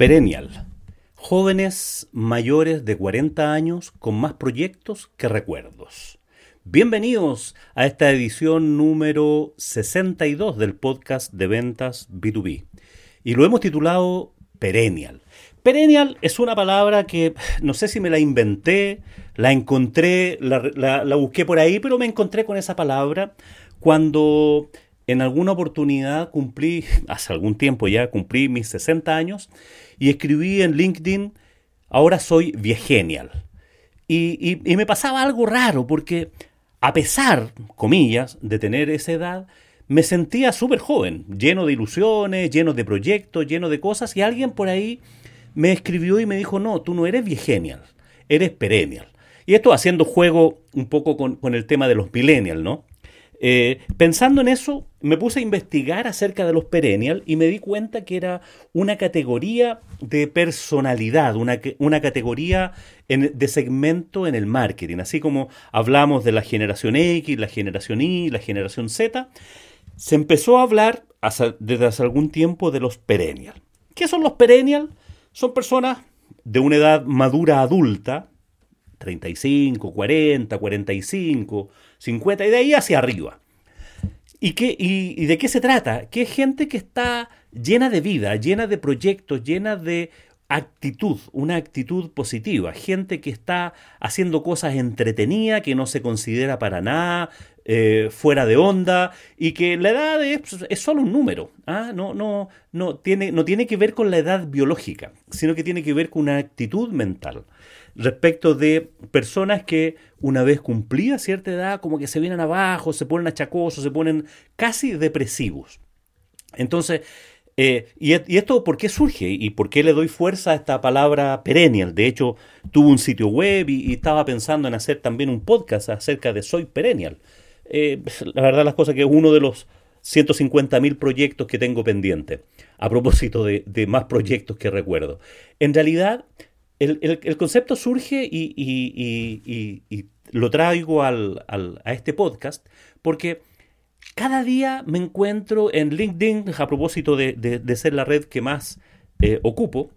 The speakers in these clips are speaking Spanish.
Perennial. Jóvenes mayores de 40 años con más proyectos que recuerdos. Bienvenidos a esta edición número 62 del podcast de ventas B2B. Y lo hemos titulado Perennial. Perennial es una palabra que no sé si me la inventé, la encontré, la, busqué por ahí, pero me encontré con esa palabra cuando en alguna oportunidad cumplí, hace algún tiempo ya, cumplí mis 60 años y escribí en LinkedIn, ahora soy viegenial. Y, y- y me pasaba algo raro porque a pesar, comillas, de tener esa edad, me sentía súper joven, lleno de ilusiones, lleno de proyectos, lleno de cosas y alguien por ahí me escribió y me dijo, no, tú no eres viegenial, eres perennial. Y esto haciendo juego un poco con, el tema de los millennials, ¿no? Eh, pensando en eso, me puse a investigar acerca de los perennial y me di cuenta que era una categoría de personalidad, una, una categoría de segmento en el marketing. Así como hablamos de la generación X, la generación Y, la generación Z, se empezó a hablar desde hace algún tiempo de los perennial. ¿Qué son los perennial? Son personas de una edad madura adulta, 35, 40, 45, 50 y de ahí hacia arriba. ¿Y, qué, y, y de qué se trata? Que es gente que está llena de vida, llena de proyectos, llena de actitud, una actitud positiva. Gente que está haciendo cosas entretenidas, que no se considera para nada eh, fuera de onda y que la edad es, es solo un número. ¿ah? No, no, no, tiene, no tiene que ver con la edad biológica, sino que tiene que ver con una actitud mental respecto de personas que una vez cumplida cierta edad como que se vienen abajo, se ponen achacosos, se ponen casi depresivos. Entonces, eh, y, esto por qué surge y por qué le doy fuerza a esta palabra perennial? De hecho, tuve un sitio web y, estaba pensando en hacer también un podcast acerca de Soy Perennial. Eh, la verdad las cosas que es uno de los 150.000 proyectos que tengo pendiente, a propósito de, más proyectos que recuerdo. En realidad, el, concepto surge y, lo traigo al- al- a este podcast porque cada día me encuentro en LinkedIn, a propósito de, ser la red que más eh, ocupo,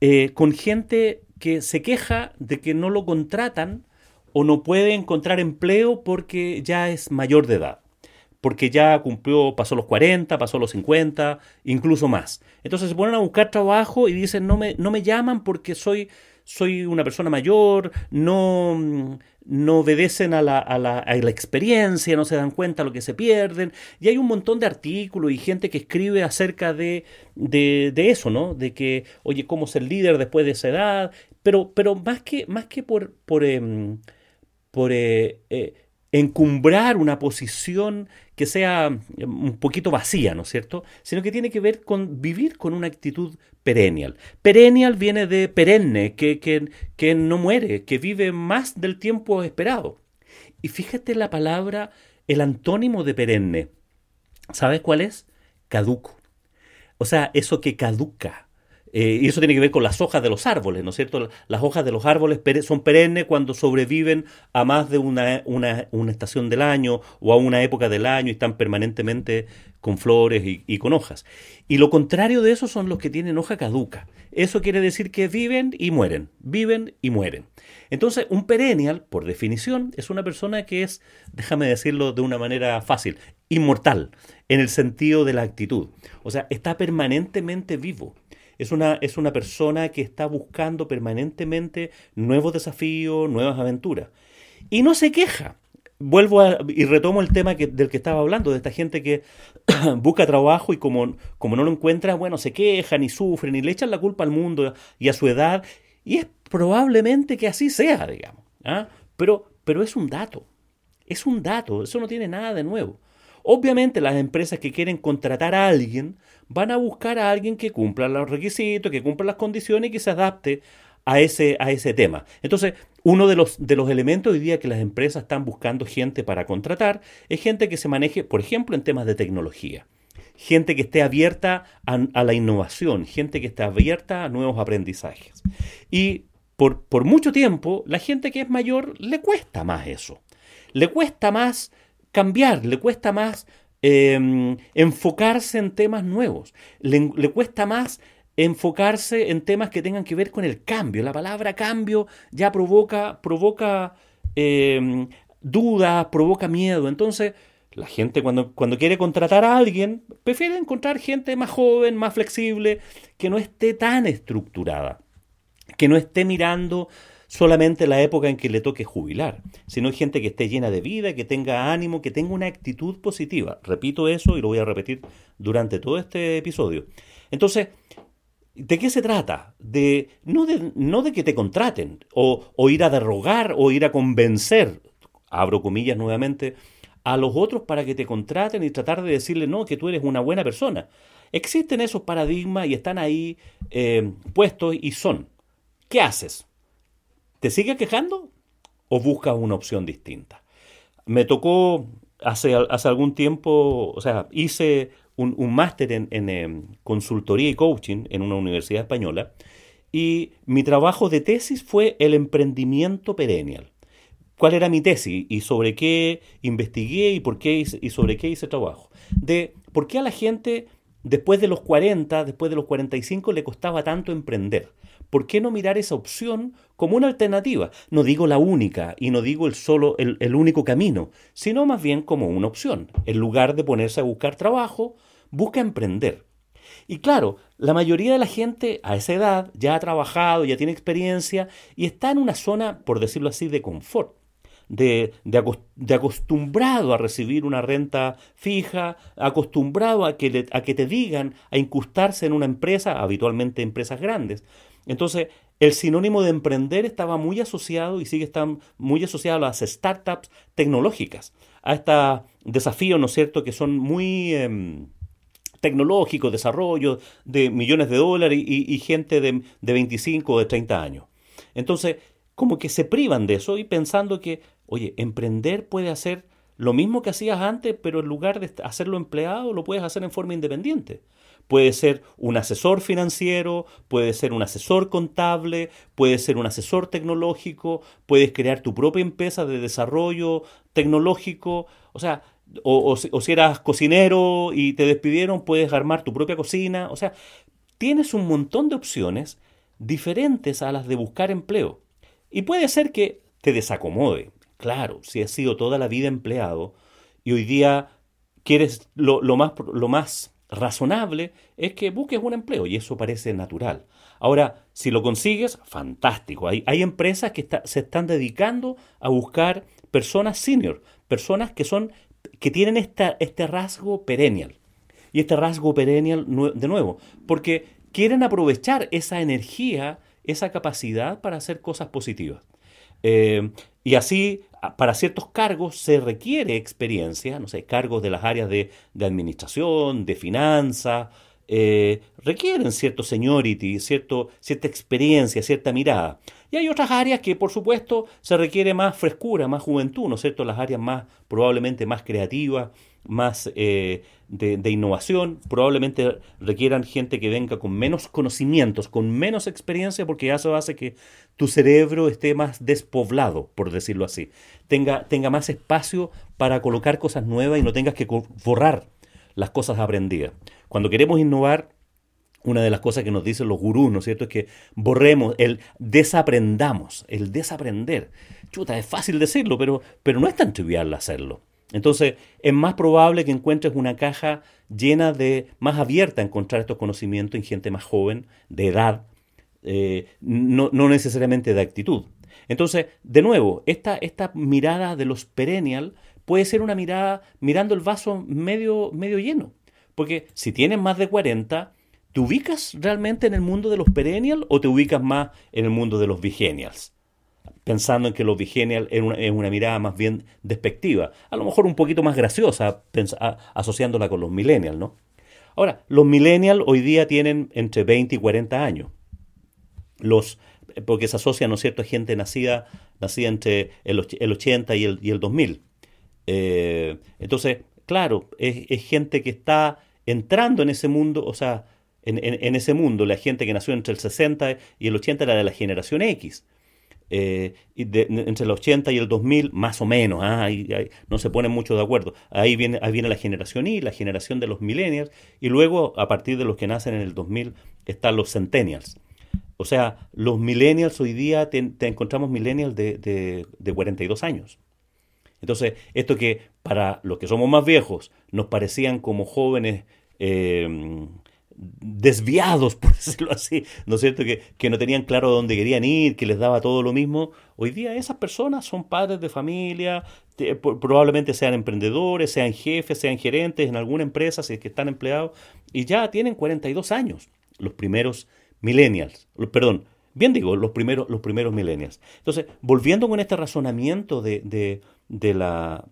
eh, con gente que se queja de que no lo contratan o no puede encontrar empleo porque ya es mayor de edad. Porque ya cumplió, pasó los 40, pasó los 50, incluso más. Entonces se ponen a buscar trabajo y dicen, no me, no me llaman porque soy, soy una persona mayor, no, mm, no obedecen a la, a, la, a la experiencia, no se dan cuenta de lo que se pierden. Y hay un montón de artículos y gente que escribe acerca de, de, de eso, ¿no? De que, oye, cómo ser líder después de esa edad. Pero, pero más que, más que por, por, em, por eh, eh, encumbrar una posición que sea mm, un poquito vacía, ¿no es cierto? Sino que tiene que ver con vivir con una actitud perennial. Perennial viene de perenne, que, que, que no muere, que vive más del tiempo esperado. Y fíjate la palabra, el antónimo de perenne. ¿Sabes cuál es? Caduco. O sea, eso que caduca. Eh, y eso tiene que ver con las hojas de los árboles, ¿no es cierto? Las hojas de los árboles son perennes cuando sobreviven a más de una, una- una estación del año o a una época del año y están permanentemente con flores y, y con hojas. Y lo contrario de eso son los que tienen hoja caduca. Eso quiere decir que viven y mueren, viven y mueren. Entonces, un perennial, por definición, es una persona que es, déjame decirlo de una manera fácil, inmortal, en el sentido de la actitud. O sea, está permanentemente vivo. Es una, es una persona que está buscando permanentemente nuevos desafíos, nuevas aventuras. Y no se queja. Vuelvo a- y retomo el tema del que estaba hablando, de esta gente que busca trabajo y como, como no lo encuentra, bueno, se quejan y sufren y le echan la culpa al mundo y a su edad. Y es probablemente que así sea, digamos. ¿ah? Pero, pero es un dato. Es un dato, eso no tiene nada de nuevo. Obviamente las empresas que quieren contratar a alguien van a buscar a alguien que cumpla los requisitos, que cumpla las condiciones y que se adapte a ese, a ese tema. Entonces, uno de los, de los elementos hoy día que las empresas están buscando gente para contratar es gente que se maneje, por ejemplo, en temas de tecnología. gente que esté abierta a, a la innovación, gente que esté abierta a nuevos aprendizajes. Y por, por mucho tiempo, la gente que es mayor le cuesta más eso. Le cuesta más cambiar, le cuesta más eh, enfocarse en temas nuevos, le, cuesta más enfocarse en temas que tengan que ver con el cambio. La palabra cambio ya provoca, provoca eh, dudas, provoca miedo. Entonces, la gente cuando, cuando quiere contratar a alguien, prefiere encontrar gente más joven, más flexible, que no esté tan estructurada, que no esté mirando solamente la época en que le toque jubilar, sino gente que esté llena de vida, que tenga ánimo, que tenga una actitud positiva. Repito eso y lo voy a repetir durante todo este episodio. Entonces, ¿de qué se trata? De, no, de, no de que te contraten o, ir a derrogar o ir a convencer, abro comillas nuevamente, a los otros para que te contraten y tratar de decirle no, que tú eres una buena persona. Existen esos paradigmas y están ahí eh, puestos y son. ¿Qué haces? ¿Te sigues quejando o buscas una opción distinta? Me tocó hace, hace algún tiempo, o sea, hice un, un máster en, en, en, consultoría y coaching en una universidad española y mi trabajo de tesis fue el emprendimiento perennial. ¿Cuál era mi tesis y sobre qué investigué y, por qué hice, y sobre qué hice trabajo? De por qué a la gente después de los 40, después de los 45 le costaba tanto emprender. ¿Por qué no mirar esa opción como una alternativa? No digo la única y no digo el solo el, único camino, sino más bien como una opción. En lugar de ponerse a buscar trabajo, busca emprender. Y claro, la mayoría de la gente a esa edad ya ha trabajado, ya tiene experiencia y está en una zona, por decirlo así, de confort. De, acostumbrado a recibir una renta fija, acostumbrado a que, a que te digan, a incrustarse en una empresa, habitualmente empresas grandes, entonces, el sinónimo de emprender estaba muy asociado y sigue estando muy asociado a las startups tecnológicas, a estos desafíos, ¿no es cierto?, que son muy eh, tecnológicos, desarrollo de millones de dólares y, y gente de, de 25 o de 30 años. Entonces, como que se privan de eso y pensando que, oye, emprender puede hacer lo mismo que hacías antes, pero en lugar de hacerlo empleado, lo puedes hacer en forma independiente. Puede ser un asesor financiero, puede ser un asesor contable, puede ser un asesor tecnológico, puedes crear tu propia empresa de desarrollo tecnológico, o sea, o, si eras cocinero y te despidieron, puedes armar tu propia cocina, o sea, tienes un montón de opciones diferentes a las de buscar empleo. Y puede ser que te desacomode. Claro, si has sido toda la vida empleado y hoy día quieres lo, lo más, lo más razonable es que busques un empleo y eso parece natural. Ahora, si lo consigues, fantástico. Hay, hay empresas que se están dedicando a buscar personas senior, personas que son que tienen esta, este rasgo perennial. Y este rasgo perennial de nuevo, porque quieren aprovechar esa energía, esa capacidad para hacer cosas positivas. Eh, y así, para ciertos cargos se requiere experiencia, no sé, cargos de las áreas de, de administración, de finanzas, eh, requieren cierto seniority, cierto, cierta experiencia, cierta mirada. Y hay otras áreas que, por supuesto, se requiere más frescura, más juventud, ¿no es cierto? Las áreas más, probablemente más creativas, más eh, de, innovación, probablemente requieran gente que venga con menos conocimientos, con menos experiencia, porque eso hace que tu cerebro esté más despoblado, por decirlo así, tenga, tenga más espacio para colocar cosas nuevas y no tengas que borrar las cosas aprendidas. Cuando queremos innovar, una de las cosas que nos dicen los gurús, ¿no es cierto?, es que borremos, el desaprendamos, el desaprender. Chuta, es fácil decirlo, pero, pero no es tan trivial hacerlo. Entonces, es más probable que encuentres una caja llena de, más abierta a encontrar estos conocimientos en gente más joven, de edad, eh, no, no, necesariamente de actitud. Entonces, de nuevo, esta, esta mirada de los perennial puede ser una mirada mirando el vaso medio, medio lleno. Porque si tienes más de 40, ¿te ubicas realmente en el mundo de los perennial o te ubicas más en el mundo de los vigenials? Pensando en que los vigenial es una, una, mirada más bien despectiva, a lo mejor un poquito más graciosa, asociándola con los millennials, ¿no? Ahora, los millennials hoy día tienen entre 20 y 40 años. Los, porque se asocia, ¿no es cierto?, a gente nacida, nacida entre el, el 80 y el, y el 2000. Eh, entonces, claro, es, es, gente que está entrando en ese mundo, o sea, en, en- en ese mundo, la gente que nació entre el 60 y el 80 era de la generación X. Eh, entre el 80 y el 2000, más o menos, ah, ahí- no se ponen mucho de acuerdo. Ahí viene, ahí viene la generación Y, la generación de los millennials, y luego, a partir de los que nacen en el 2000, están los centennials. O sea, los millennials hoy día te, te encontramos millennials de, de, de 42 años. Entonces, esto que para los que somos más viejos nos parecían como jóvenes eh, desviados, por decirlo así, ¿no es cierto? Que, que no tenían claro dónde querían ir, que les daba todo lo mismo. Hoy día esas personas son padres de familia, probablemente sean emprendedores, sean jefes, sean gerentes en alguna empresa, si es que están empleados, y ya tienen 42 años, los primeros millennials, perdón, bien digo, los primeros, los primeros millennials. Entonces, volviendo con este razonamiento de, de, de la,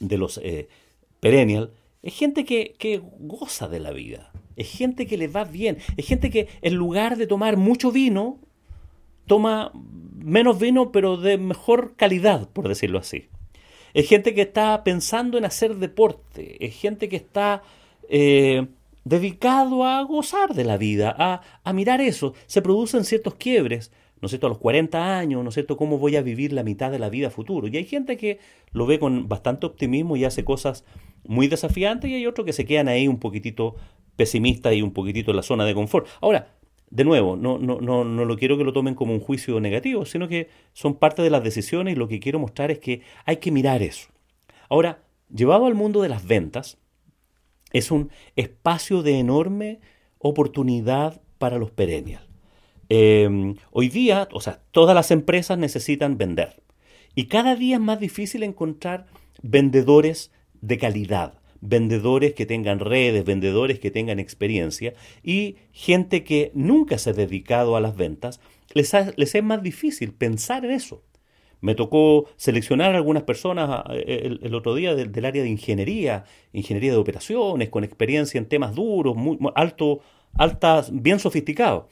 de los eh, es gente que, que goza de la vida, es gente que le va bien, es gente que en lugar de tomar mucho vino, toma menos vino pero de mejor calidad, por decirlo así. Es gente que está pensando en hacer deporte, es gente que está eh, dedicado a gozar de la vida, a, a mirar eso. Se producen ciertos quiebres, ¿no es cierto? A los 40 años, ¿no es cierto? ¿Cómo voy a vivir la mitad de la vida futuro? Y hay gente que lo ve con bastante optimismo y hace cosas muy desafiantes y hay otros que se quedan ahí un poquitito pesimistas y un poquitito en la zona de confort. Ahora, de nuevo, no, no, no, no lo quiero que lo tomen como un juicio negativo, sino que son parte de las decisiones y lo que quiero mostrar es que hay que mirar eso. Ahora, llevado al mundo de las ventas, es un espacio de enorme oportunidad para los perennials. Eh, hoy día, o sea, todas las empresas necesitan vender. Y cada día es más difícil encontrar vendedores de calidad, vendedores que tengan redes, vendedores que tengan experiencia y gente que nunca se ha dedicado a las ventas, les, les es más difícil pensar en eso. Me tocó seleccionar algunas personas eh, el, otro día del, área de ingeniería, ingeniería de operaciones, con experiencia en temas duros, muy, alto, altas, bien sofisticados.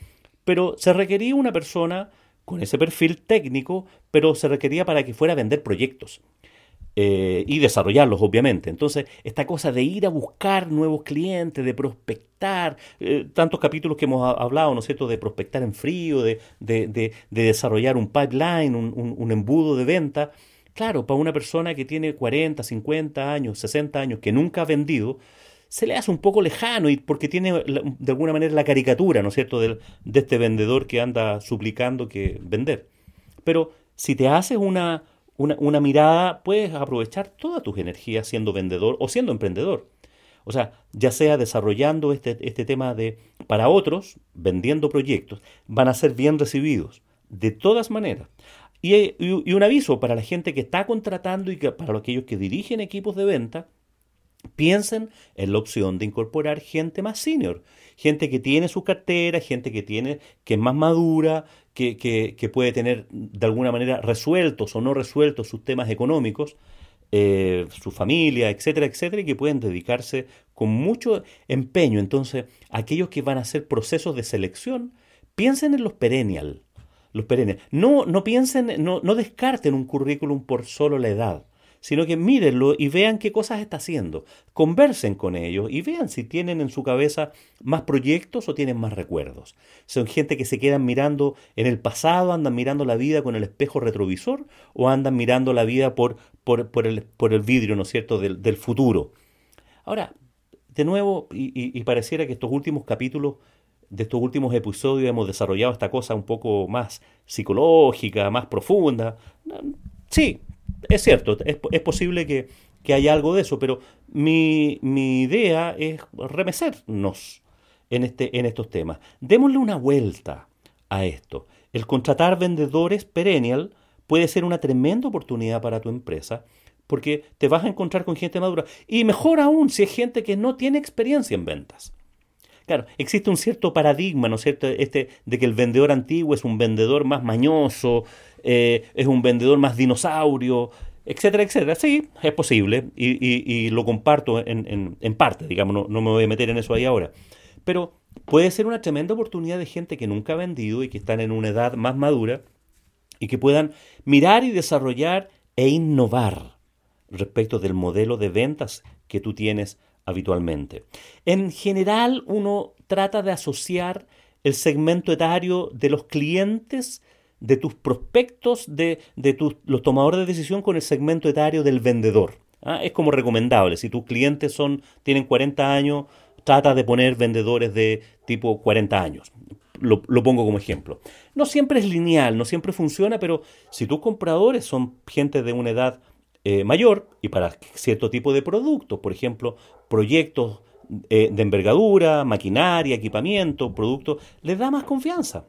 Pero se requería una persona con ese perfil técnico, pero se requería para que fuera a vender proyectos eh, y desarrollarlos, obviamente. Entonces, esta cosa de ir a buscar nuevos clientes, de prospectar, eh, tantos capítulos que hemos ha- hablado, ¿no es cierto?, de prospectar en frío, de, de- de- de desarrollar un pipeline, un, un- embudo de venta. Claro, para una persona que tiene 40, 50 años, 60 años, que nunca ha vendido, se le hace un poco lejano y porque tiene de alguna manera la caricatura, ¿no es cierto?, del- de este vendedor que anda suplicando que vender. Pero si te haces una, una, una mirada, puedes aprovechar todas tus energías siendo vendedor o siendo emprendedor. O sea, ya sea desarrollando este, este tema de para otros, vendiendo proyectos, van a ser bien recibidos, de todas maneras. Y, y- y un aviso para la gente que está contratando y que, para aquellos que dirigen equipos de venta, piensen en la opción de incorporar gente más senior, gente que tiene su cartera, gente que tiene, que es más madura, que, que- que puede tener de alguna manera resueltos o no resueltos sus temas económicos, eh, su familia, etcétera, etcétera, y que pueden dedicarse con mucho empeño. Entonces, aquellos que van a hacer procesos de selección, piensen en los perennial. Los perennial. No, no piensen, no, no descarten un currículum por solo la edad sino que mírenlo y vean qué cosas está haciendo. Conversen con ellos y vean si tienen en su cabeza más proyectos o tienen más recuerdos. Son gente que se quedan mirando en el pasado, andan mirando la vida con el espejo retrovisor o andan mirando la vida por, por, por el, por el vidrio, ¿no es cierto?, del, del futuro. Ahora, de nuevo, y, y- y pareciera que estos últimos capítulos de estos últimos episodios hemos desarrollado esta cosa un poco más psicológica, más profunda. Sí, es cierto, es, es posible que, que haya algo de eso, pero mi, mi idea es remecernos en, este, en estos temas. Démosle una vuelta a esto. El contratar vendedores perennial puede ser una tremenda oportunidad para tu empresa porque te vas a encontrar con gente madura. Y mejor aún si es gente que no tiene experiencia en ventas. Claro, existe un cierto paradigma, ¿no es cierto?, este, de que el vendedor antiguo es un vendedor más mañoso, eh, es un vendedor más dinosaurio, etcétera, etcétera. Sí, es posible y, lo comparto en parte, digamos, no, no me voy a meter en eso ahí ahora. Pero puede ser una tremenda oportunidad de gente que nunca ha vendido y que están en una edad más madura y que puedan mirar y desarrollar e innovar respecto del modelo de ventas que tú tienes habitualmente. En general, uno trata de asociar el segmento etario de los clientes, de tus prospectos, de, de tus, los tomadores de decisión con el segmento etario del vendedor. ¿ah? Es como recomendable. Si tus clientes son, tienen 40 años, trata de poner vendedores de tipo 40 años. Lo, lo, pongo como ejemplo. No siempre es lineal, no siempre funciona, pero si tus compradores son gente de una edad eh, mayor y para cierto tipo de productos, por ejemplo, proyectos eh, de envergadura, maquinaria, equipamiento, productos, les da más confianza.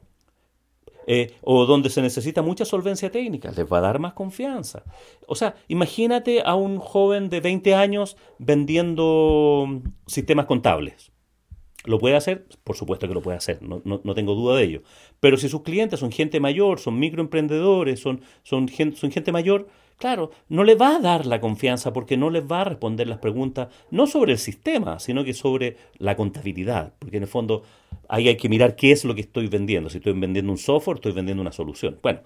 Eh, o donde se necesita mucha solvencia técnica, les va a dar más confianza. O sea, imagínate a un joven de 20 años vendiendo sistemas contables. ¿Lo puede hacer? Por supuesto que lo puede hacer, no, no, tengo duda de ello. Pero si sus clientes son gente mayor, son microemprendedores, son, son, gente, son gente mayor, Claro, no le va a dar la confianza porque no les va a responder las preguntas, no sobre el sistema, sino que sobre la contabilidad, porque en el fondo ahí hay que mirar qué es lo que estoy vendiendo, si estoy vendiendo un software, estoy vendiendo una solución. Bueno,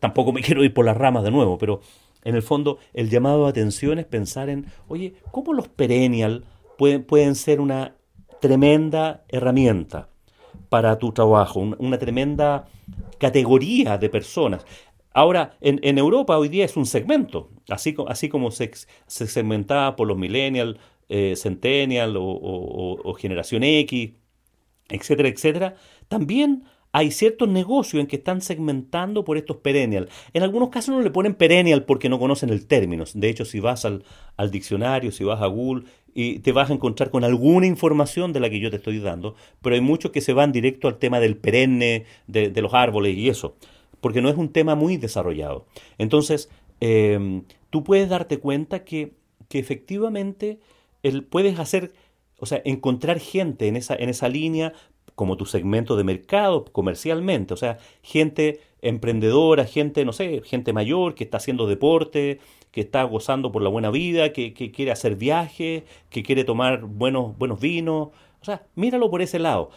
tampoco me quiero ir por las ramas de nuevo, pero en el fondo el llamado a atención es pensar en, oye, ¿cómo los perennial pueden ser una tremenda herramienta para tu trabajo, una tremenda categoría de personas. Ahora, en, Europa hoy día es un segmento, así, como se, se segmentaba por los millennials, eh, centennial o, generación X, etcétera, etcétera, también hay ciertos negocios en que están segmentando por estos perennial. En algunos casos no le ponen perennial porque no conocen el término. De hecho, si vas al, al, diccionario, si vas a Google, y te vas a encontrar con alguna información de la que yo te estoy dando, pero hay muchos que se van directo al tema del perenne, de, de los árboles y eso porque no es un tema muy desarrollado. Entonces, em, tú puedes darte cuenta que, que efectivamente el, puedes hacer, o sea, encontrar gente en esa, en esa línea como tu segmento de mercado comercialmente, o sea, gente emprendedora, gente, no sé, gente mayor que está haciendo deporte, que está gozando por la buena vida, que, que quiere hacer viajes, que quiere tomar buenos, buenos vinos. O sea, míralo por ese lado,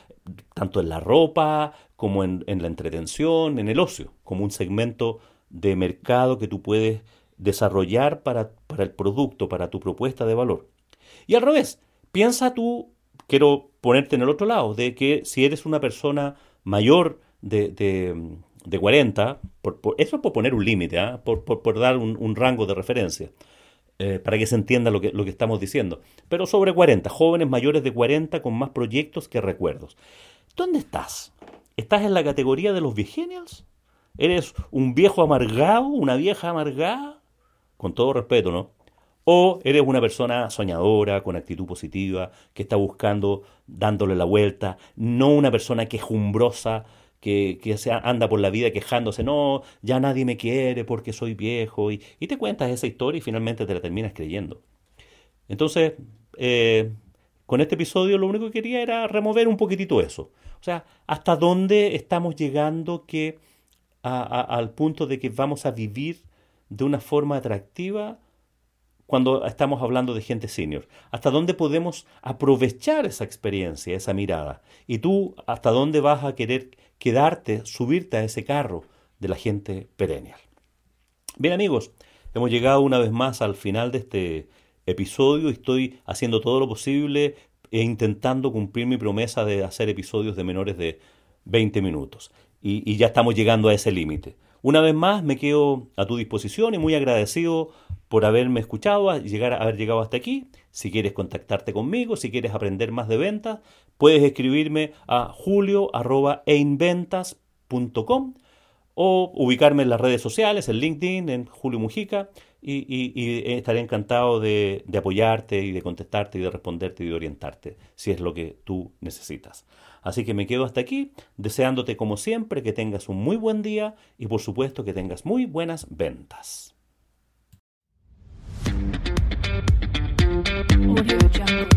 tanto en la ropa, como en, la entretención, en el ocio, como un segmento de mercado que tú puedes desarrollar para, para el producto, para tu propuesta de valor. Y al revés, piensa tú, quiero ponerte en el otro lado, de que si eres una persona mayor de, de, 40, por, eso es por poner un límite, ¿ah? por, por, dar un, rango de referencia, eh, para que se entienda lo que, lo que estamos diciendo. Pero sobre 40, jóvenes mayores de 40 con más proyectos que recuerdos. ¿Dónde estás? ¿Estás en la categoría de los vigenials? ¿Eres un viejo amargado, una vieja amargada? Con todo respeto, ¿no? O eres una persona soñadora, con actitud positiva, que está buscando, dándole la vuelta, no una persona quejumbrosa, que, que anda por la vida quejándose, no, ya nadie me quiere porque soy viejo, y, y te cuentas esa historia y finalmente te la terminas creyendo. Entonces, eh, con este episodio lo único que quería era remover un poquitito eso. O sea, hasta dónde estamos llegando que al punto de que vamos a vivir de una forma atractiva cuando estamos hablando de gente senior. Hasta dónde podemos aprovechar esa experiencia, esa mirada. Y tú, hasta dónde vas a querer quedarte, subirte a ese carro de la gente perennial. Bien amigos, hemos llegado una vez más al final de este episodio. Estoy haciendo todo lo posible e intentando cumplir mi promesa de hacer episodios de menores de 20 minutos. Y, ya estamos llegando a ese límite. Una vez más me quedo a tu disposición y muy agradecido por haberme escuchado, llegar, haber llegado hasta aquí. Si quieres contactarte conmigo, si quieres aprender más de ventas, puedes escribirme a julio.einventas.com o ubicarme en las redes sociales, en LinkedIn, en Julio Mujica, y, estaré encantado de, de, apoyarte y de contestarte y de responderte y de orientarte, si es lo que tú necesitas. Así que me quedo hasta aquí, deseándote como siempre que tengas un muy buen día y por supuesto que tengas muy buenas ventas. Audio Jungle.